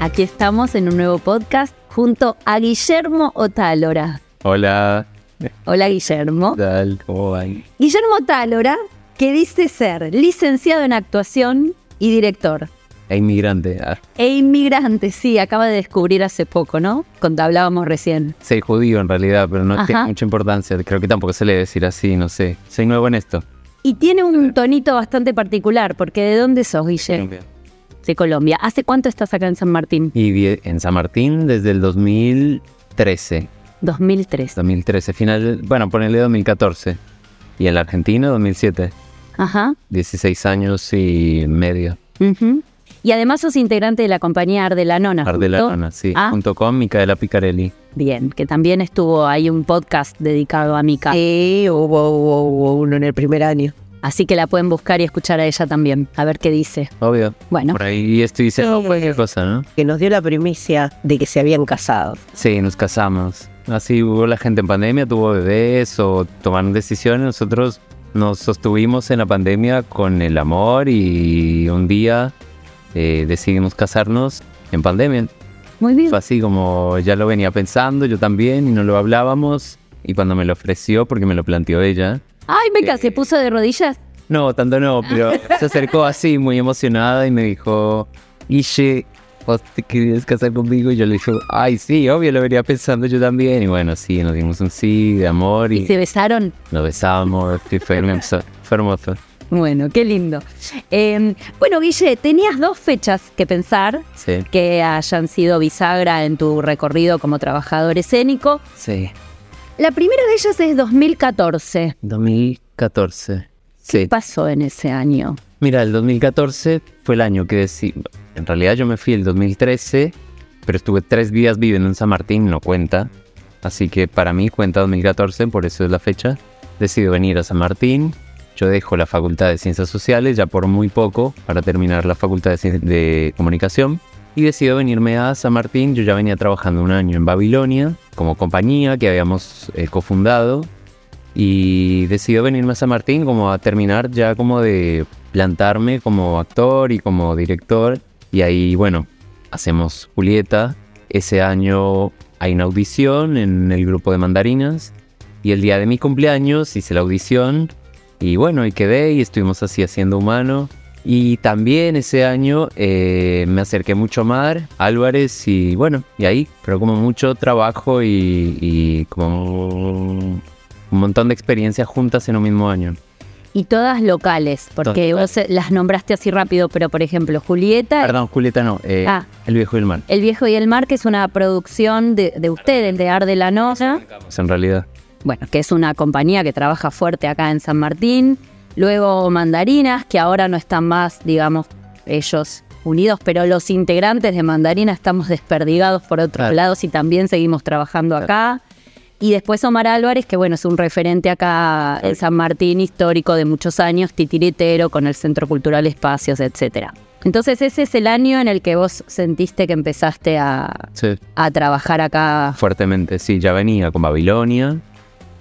aquí estamos en un nuevo podcast junto a Guillermo Otálora. Hola, Hola Guillermo. ¿qué tal? ¿Cómo van? Guillermo Otálora, que dice ser licenciado en actuación y director. Es inmigrante. Ah, E inmigrante, sí, acaba de descubrir hace poco, ¿no? Cuando hablábamos recién. soy judío en realidad, pero no Ajá. tiene mucha importancia. Creo que tampoco se le debe decir así, no sé. Soy nuevo en esto. Y tiene un tonito bastante particular, porque ¿de dónde sos, Guillermo? De Colombia. ¿Hace cuánto estás acá en San Martín? Y en San Martín desde el 2013. 2003. 2013, final, bueno, ponele 2014. Y en la Argentina 2007. Ajá. 16 años y medio. ujú. Y además sos integrante de la compañía Ardelanona. Ardelanona, sí. Ah, Junto con Micaela Picarelli. bien, que también estuvo ahí un podcast dedicado a Mica. Sí, hubo, hubo, hubo uno en el primer año. Así que la pueden buscar y escuchar a ella también, a ver qué dice. Obvio. Bueno, Por ahí estoy diciendo cualquier cosa, ¿no? Que nos dio la primicia de que se habían casado. Sí, nos casamos. Así hubo la gente en pandemia, tuvo bebés o tomaron decisiones. Nosotros nos sostuvimos en la pandemia con el amor y un día eh, decidimos casarnos en pandemia. muy bien. Fue así como ya lo venía pensando, yo también, y no lo hablábamos. Y cuando me lo ofreció, porque me lo planteó ella. Ay, Mica, ¿se puso de rodillas? No, tanto no, pero se acercó así, muy emocionada, y me dijo, Ishi, ¿vos te querías casar conmigo? Y yo le dije, ay, sí, obvio, lo venía pensando yo también. Y bueno, sí, nos dimos un sí de amor ¿Y y se besaron? nos besamos, y fue, hermoso, fue hermoso. Bueno, qué lindo. Eh, bueno, Guille, tenías dos fechas que pensar Sí, que hayan sido bisagra en tu recorrido como trabajador escénico. sí, La primera de ellas es 2014. 2014. ¿Qué Sí. pasó en ese año? Mira, el 2014 fue el año que decí, en realidad yo me fui el 2013, pero estuve tres días viviendo en San Martín, no cuenta. Así que para mí cuenta 2014, por eso es la fecha. Decido venir a San Martín. Yo dejo la Facultad de Ciencias Sociales ya por muy poco para terminar la Facultad de, Cien- de Comunicación. Y decido venirme a San Martín. Yo ya venía trabajando un año en Babilonia como compañía que habíamos eh, cofundado y decido venirme a San Martín como a terminar ya como de plantarme como actor y como director. Y ahí bueno hacemos Julieta. Ese año hay una audición en el grupo de mandarinas. Y el día de mi cumpleaños hice la audición y bueno y quedé y estuvimos así haciendo humano y también ese año eh, me acerqué mucho a Mar Álvarez y bueno y ahí pero como mucho trabajo y, y como un montón de experiencias juntas en un mismo año. Y todas locales, porque vos eh, las nombraste así rápido, pero por ejemplo, Julieta, Perdón, Julieta no, eh, Ah. El Viejo y el Mar. El Viejo y el Mar, que es una producción de, de ustedes, de Ar de la Noya. En realidad, bueno, que es una compañía que trabaja fuerte acá en San Martín. Luego Mandarinas, que ahora no están más, digamos, ellos unidos, pero los integrantes de Mandarina estamos desperdigados por otros Claro. lados y también seguimos trabajando acá. Y después Omar Álvarez, que bueno, es un referente acá en San Martín, histórico de muchos años, titiritero, con el Centro Cultural Espacios, etcétera. Entonces ese es el año en el que vos sentiste que empezaste a, sí, a trabajar acá. fuertemente. Sí, ya venía con Babilonia,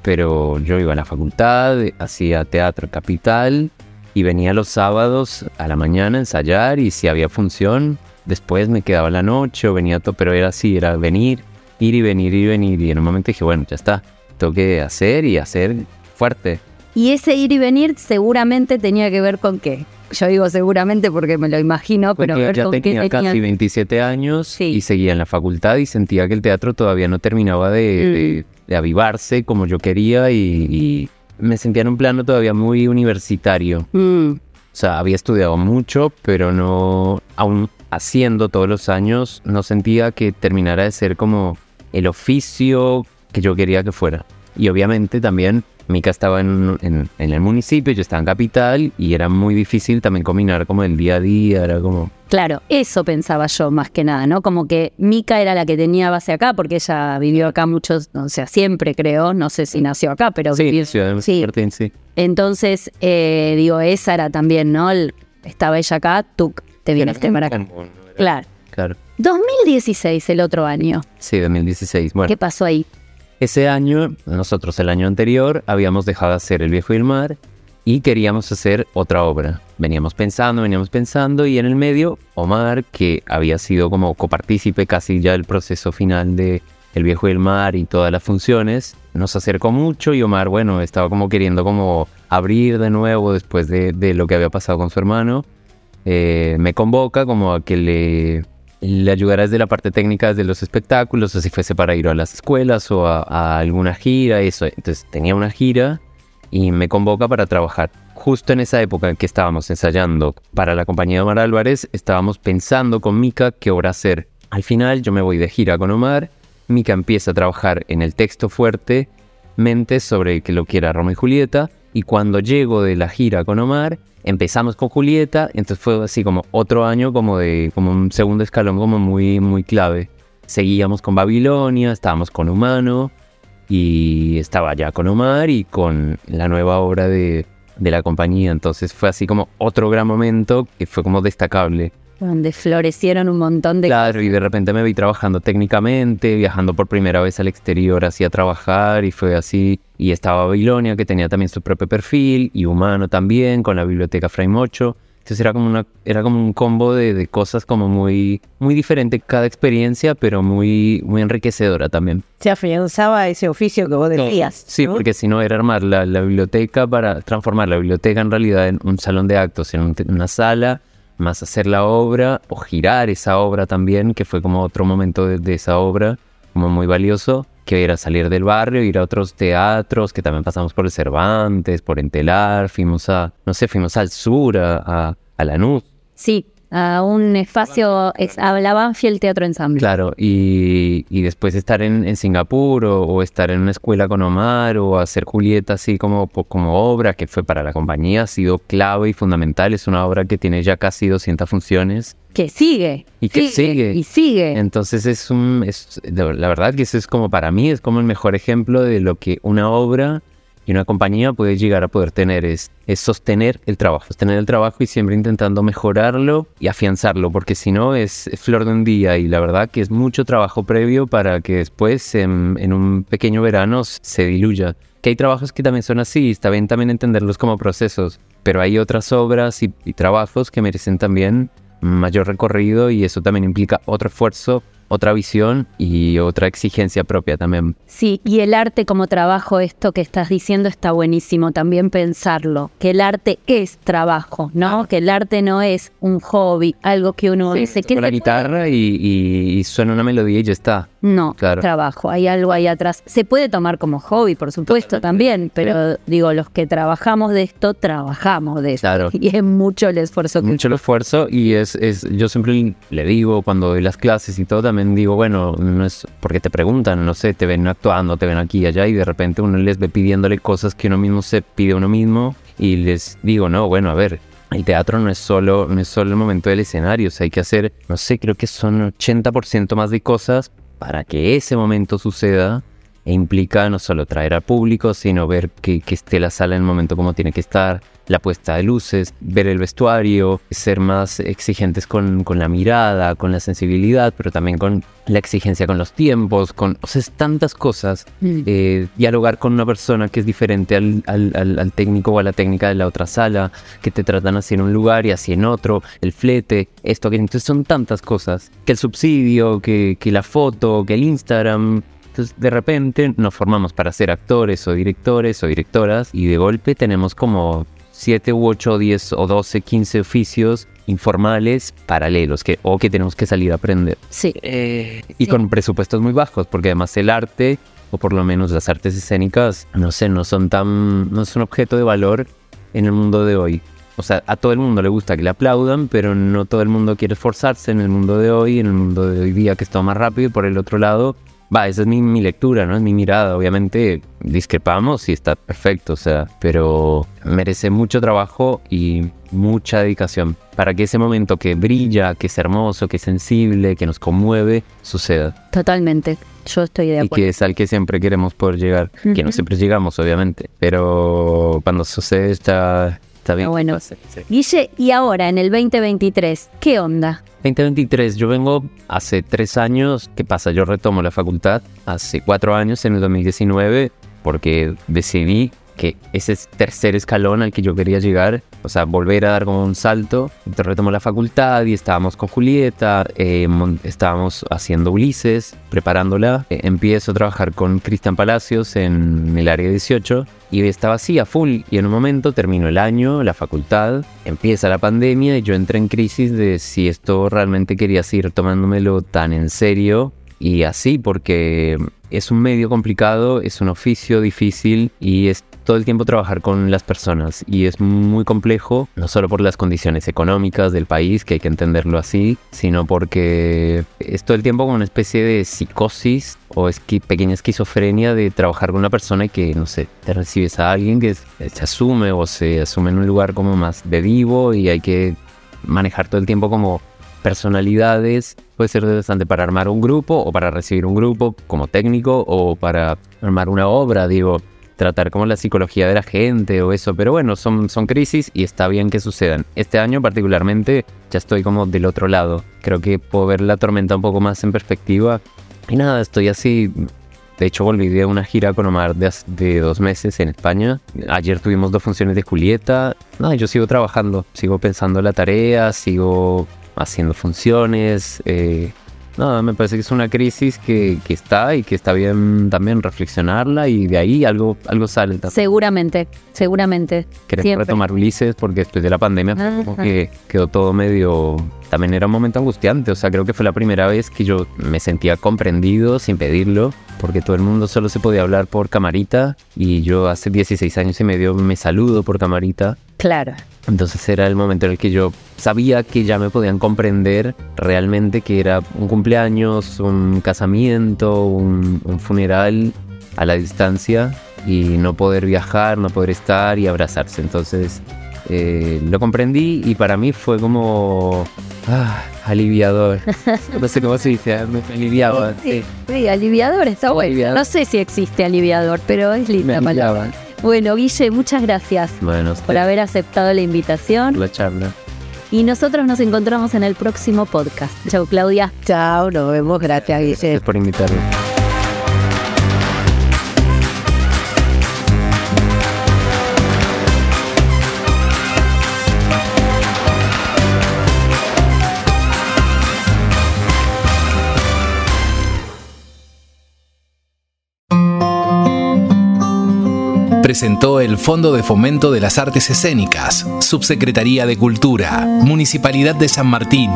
pero yo iba a la facultad, hacía teatro capital y venía los sábados a la mañana a ensayar y si había función, después me quedaba la noche o venía todo, pero era así, era venir, ir y venir y venir. Y en un momento dije, bueno, ya está, tengo que hacer y hacer fuerte. Y ese ir y venir seguramente tenía que ver con qué. Yo digo seguramente porque me lo imagino, pero ver ya con qué tenía tenía- casi 27 años Sí. y seguía en la facultad y sentía que el teatro todavía no terminaba de, Mm. de- de avivarse como yo quería y, y me sentía en un plano todavía muy universitario. Mm, O sea, había estudiado mucho, pero no, aún haciendo todos los años, no sentía que terminara de ser como el oficio que yo quería que fuera. Y obviamente también Mica estaba en, en- en el municipio, yo estaba en capital y era muy difícil también combinar como el día a día, era como... Claro, eso pensaba yo más que nada, ¿no? Como que Mica era la que tenía base acá, porque ella vivió acá muchos, o sea, siempre creo, no sé si nació acá, pero Sí, vivió- Ciudad de sí. Martín, sí. Entonces, eh, digo, esa era también, ¿no? El- estaba ella acá, tú te viniste para acá. Claro. Claro. 2016, el otro año. Sí, 2016. Bueno, ¿Qué pasó ahí? Ese año, nosotros el año anterior habíamos dejado de hacer El Viejo y el Mar y queríamos hacer otra obra. Veníamos pensando, veníamos pensando y en el medio Omar, que había sido como copartícipe casi ya del proceso final de El Viejo y el Mar y todas las funciones, nos acercó mucho y Omar, bueno, estaba como queriendo como abrir de nuevo después de, de lo que había pasado con su hermano. Eh, me convoca como a que le, le ayudara desde la parte técnica de los espectáculos, o si fuese para ir a las escuelas o a, a alguna gira, eso. Entonces tenía una gira y me convoca para trabajar. Justo en esa época en que estábamos ensayando para la compañía de Omar Álvarez, estábamos pensando con Mika qué obra hacer. Al final yo me voy de gira con Omar, Mika empieza a trabajar en el texto fuerte, mente sobre que lo quiera Romeo y Julieta, y cuando llego de la gira con Omar, empezamos con Julieta, entonces fue así como otro año como de como un segundo escalón como muy muy clave. Seguíamos con Babilonia, estábamos con Humano y estaba ya con Omar y con la nueva obra de, de la compañía, entonces fue así como otro gran momento que fue como destacable. Donde florecieron un montón de... Claro, y de repente me vi trabajando técnicamente, viajando por primera vez al exterior así a trabajar y fue así. Y estaba Babilonia, que tenía también su propio perfil, y Humano también, con la biblioteca Fray Mocho. Entonces era como, una, era como un combo de, de cosas como muy, muy diferente cada experiencia, pero muy, muy enriquecedora también. Se afianzaba ese oficio que vos decías. Sí, ¿no? porque si no era armar la, la biblioteca para transformar la biblioteca en realidad en un salón de actos, en un- en una sala, más hacer la obra o girar esa obra también, que fue como otro momento de, esa obra, como muy valioso, que era salir del barrio, ir a otros teatros, que también pasamos por el Cervantes, por Entelar, fuimos a, no sé, fuimos al sur, a, a, a Lanús. Sí, a un espacio, es, a la Banfield Teatro Ensamble. Claro, y, y después estar en, en Singapur o, o estar en una escuela con Omar o hacer Julieta así como, como obra que fue para la compañía, ha sido clave y fundamental. Es una obra que tiene ya casi 200 funciones. Que sigue. Y que sigue. Y sigue. Entonces es un, es, la verdad que eso es como para mí, es como el mejor ejemplo de lo que una obra y una compañía puede llegar a poder tener, es, es sostener el trabajo, sostener el trabajo y siempre intentando mejorarlo y afianzarlo, porque si no es, flor de un día y la verdad que es mucho trabajo previo para que después en, en un pequeño verano se diluya. Que hay trabajos que también son así, está bien también entenderlos como procesos, pero hay otras obras y, y trabajos que merecen también mayor recorrido y eso también implica otro esfuerzo, otra visión y otra exigencia propia también. Sí, y el arte como trabajo, esto que estás diciendo está buenísimo también pensarlo, que el arte es trabajo, ¿no? Que el arte no es un hobby, algo que uno dice que la guitarra y, y- y suena una melodía y ya está. No, Claro. trabajo, hay algo ahí atrás. Se puede tomar como hobby, por supuesto, también, pero digo, los que trabajamos de esto, trabajamos de esto. Claro. Y es mucho el esfuerzo que Mucho el esfuerzo y es, es, yo siempre le digo cuando doy las clases y todo, también digo, bueno, no es porque te preguntan, no sé, te ven actuando, te ven aquí y allá y de repente uno les ve pidiéndole cosas que uno mismo se pide a uno mismo y les digo, no, bueno, a ver, el teatro no es solo, no es solo el momento del escenario, o sea, hay que hacer, no sé, creo que son 80% más de cosas para que ese momento suceda e implica no solo traer al público, sino ver que, que esté la sala en el momento como tiene que estar, la puesta de luces, ver el vestuario, ser más exigentes con, con la mirada, con la sensibilidad, pero también con la exigencia con los tiempos, con, o sea, tantas cosas. Mm. Eh, dialogar con una persona que es diferente al, al- al- al técnico o a la técnica de la otra sala, que te tratan así en un lugar y así en otro, el flete, esto, que entonces son tantas cosas, que el subsidio, que, que la foto, que el Instagram, entonces, de repente nos formamos para ser actores o directores o directoras y de golpe tenemos como 7 u 8 o 10 o 12, 15 oficios informales paralelos que, o que tenemos que salir a aprender. Sí. Eh, y Sí. con presupuestos muy bajos, porque además el arte, o por lo menos las artes escénicas, no sé, no son tan, no es un objeto de valor en el mundo de hoy. O sea, a todo el mundo le gusta que le aplaudan, pero no todo el mundo quiere esforzarse en el mundo de hoy, en el mundo de hoy día que está más rápido. Y por el otro lado, Va, esa es mi, mi lectura, ¿no? Es mi mirada. Obviamente discrepamos y está perfecto, o sea, pero merece mucho trabajo y mucha dedicación para que ese momento que brilla, que es hermoso, que es sensible, que nos conmueve, suceda. Totalmente. Yo estoy de Y acuerdo. que es al que siempre queremos poder llegar. Que no siempre llegamos, obviamente. Pero cuando sucede está, está bien. Está bueno. Sí. Guille, y ahora en el 2023, ¿qué onda? 2023, yo vengo hace tres años. ¿Qué pasa? Yo retomo la facultad hace cuatro años, en el 2019, porque decidí que ese es tercer escalón al que yo quería llegar, o sea, volver a dar como un salto. Entonces retomo la facultad y estábamos con Julieta, eh, estábamos haciendo Ulises, preparándola. Eh, empiezo a trabajar con Cristian Palacios en el área 18 y estaba así a full. Y en un momento termino el año, la facultad, empieza la pandemia y yo entré en crisis de si esto realmente quería seguir tomándomelo tan en serio y así porque es un medio complicado, es un oficio difícil y es todo el tiempo trabajar con las personas. Y es muy complejo, no solo por las condiciones económicas del país, que hay que entenderlo así, sino porque es todo el tiempo como una especie de psicosis o pequeña esquizofrenia de trabajar con una persona y que, no sé, te recibes a alguien que se asume o se asume en un lugar como más de vivo y hay que manejar todo el tiempo como personalidades. Puede ser desgastante para armar un grupo o para recibir un grupo como técnico o para armar una obra, digo, tratar como la psicología de la gente o eso. Pero bueno, son, son crisis y está bien que sucedan. Este año particularmente ya estoy como del otro lado. Creo que puedo ver la tormenta un poco más en perspectiva. Y nada, estoy así de hecho, volví de una gira con Omar de, de dos meses en España. Ayer tuvimos dos funciones de Julieta. Nada, yo sigo trabajando, sigo pensando la tarea, sigo haciendo funciones. eh, nada, me parece que es una crisis que, que está y que está bien también reflexionarla y de ahí algo, algo sale. también. Seguramente, seguramente. Querer Siempre. retomar Ulises porque después de la pandemia como Ajá. que quedó todo medio... También era un momento angustiante, o sea, creo que fue la primera vez que yo me sentía comprendido sin pedirlo, porque todo el mundo solo se podía hablar por camarita y yo hace 16 años y medio me saludo por camarita. Claro. Entonces era el momento en el que yo sabía que ya me podían comprender realmente que era un cumpleaños, un casamiento, un, un funeral a la distancia y no poder viajar, no poder estar y abrazarse. Entonces eh, lo comprendí y para mí fue como ah, aliviador. No sé cómo se dice, me aliviaba. Sí, sí, aliviador está bueno. Aliviador. No sé si existe aliviador, pero es Me linda palabra. Bueno, Guille, muchas gracias Bueno, por haber aceptado la invitación. la charla. Y nosotros nos encontramos en el próximo podcast. Chau, Claudia. Chao, nos vemos. Gracias, Guille. Gracias por invitarme. Presentó el Fondo de Fomento de las Artes Escénicas, Subsecretaría de Cultura, Municipalidad de San Martín.